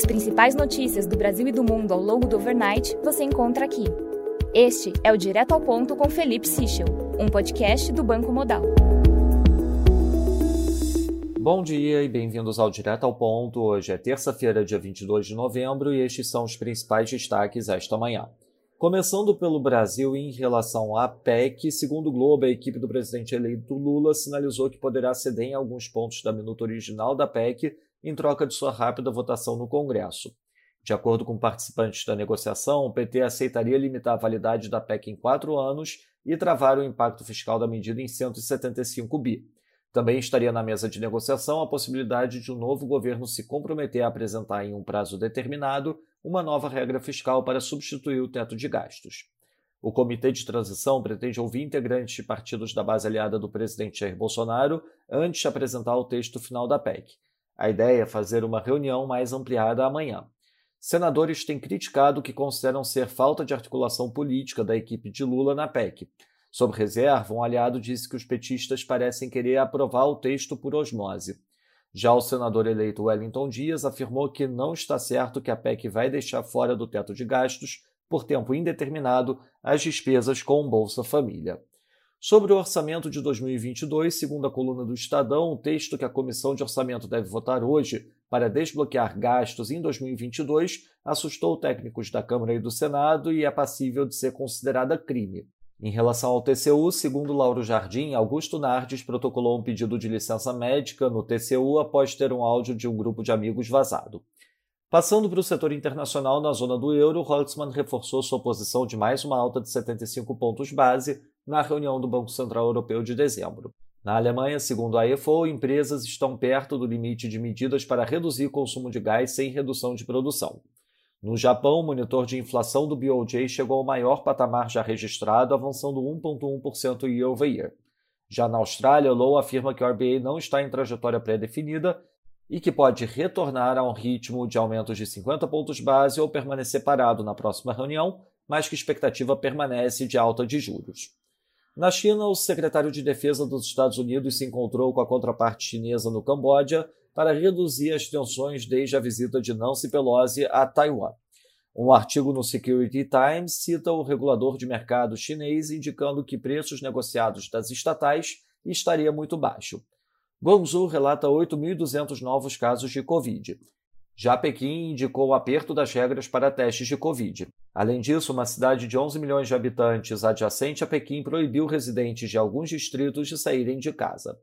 As principais notícias do Brasil e do mundo ao longo do overnight você encontra aqui. Este é o Direto ao Ponto com Felipe Sichel, um podcast do Banco Modal. Bom dia e bem-vindos ao Direto ao Ponto. Hoje é terça-feira, dia 22 de novembro, e estes são os principais destaques esta manhã. Começando pelo Brasil em relação à PEC, segundo o Globo, a equipe do presidente eleito Lula sinalizou que poderá ceder em alguns pontos da minuta original da PEC em troca de sua rápida votação no Congresso. De acordo com participantes da negociação, o PT aceitaria limitar a validade da PEC em quatro anos e travar o impacto fiscal da medida em 175 bi. Também estaria na mesa de negociação a possibilidade de um novo governo se comprometer a apresentar em um prazo determinado uma nova regra fiscal para substituir o teto de gastos. O Comitê de Transição pretende ouvir integrantes de partidos da base aliada do presidente Jair Bolsonaro antes de apresentar o texto final da PEC. A ideia é fazer uma reunião mais ampliada amanhã. Senadores têm criticado o que consideram ser falta de articulação política da equipe de Lula na PEC. Sob reserva, um aliado disse que os petistas parecem querer aprovar o texto por osmose. Já o senador eleito Wellington Dias afirmou que não está certo que a PEC vai deixar fora do teto de gastos, por tempo indeterminado, as despesas com Bolsa Família. Sobre o orçamento de 2022, segundo a coluna do Estadão, o texto que a Comissão de Orçamento deve votar hoje para desbloquear gastos em 2022 assustou técnicos da Câmara e do Senado e é passível de ser considerada crime. Em relação ao TCU, segundo Lauro Jardim, Augusto Nardes protocolou um pedido de licença médica no TCU após ter um áudio de um grupo de amigos vazado. Passando para o setor internacional, na zona do euro, Holtzmann reforçou sua posição de mais uma alta de 75 pontos base na reunião do Banco Central Europeu de dezembro. Na Alemanha, segundo a EFO, empresas estão perto do limite de medidas para reduzir consumo de gás sem redução de produção. No Japão, o monitor de inflação do BOJ chegou ao maior patamar já registrado, avançando 1,1% year over year. Já na Austrália, Low afirma que o RBA não está em trajetória pré-definida e que pode retornar a um ritmo de aumentos de 50 pontos base ou permanecer parado na próxima reunião, mas que a expectativa permanece de alta de juros. Na China, o secretário de Defesa dos Estados Unidos se encontrou com a contraparte chinesa no Camboja para reduzir as tensões desde a visita de Nancy Pelosi a Taiwan. Um artigo no Security Times cita o regulador de mercado chinês indicando que preços negociados das estatais estaria muito baixo. Guangzhou relata 8.200 novos casos de Covid. Já Pequim indicou o aperto das regras para testes de Covid. Além disso, uma cidade de 11 milhões de habitantes adjacente a Pequim proibiu residentes de alguns distritos de saírem de casa.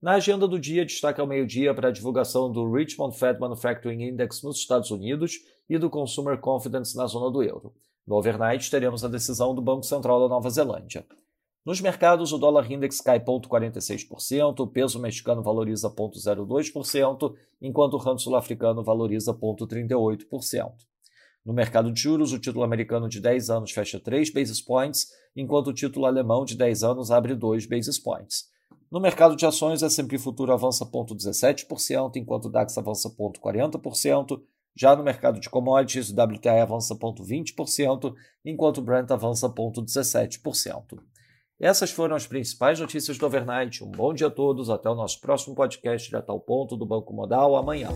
Na agenda do dia, destaque ao meio-dia para a divulgação do Richmond Fed Manufacturing Index nos Estados Unidos e do Consumer Confidence na zona do euro. No overnight, teremos a decisão do Banco Central da Nova Zelândia. Nos mercados, o dólar index cai 0,46%, o peso mexicano valoriza 0,02%, enquanto o rand sul-africano valoriza 0,38%. No mercado de juros, o título americano de 10 anos fecha 3 basis points, enquanto o título alemão de 10 anos abre 2 basis points. No mercado de ações, a S&P Futuro avança 0,17%, enquanto o DAX avança 0,40%. Já no mercado de commodities, o WTI avança 0,20%, enquanto o Brent avança 0,17%. Essas foram as principais notícias do Overnight. Um bom dia a todos, até o nosso próximo podcast de a tal ponto do Banco Modal amanhã.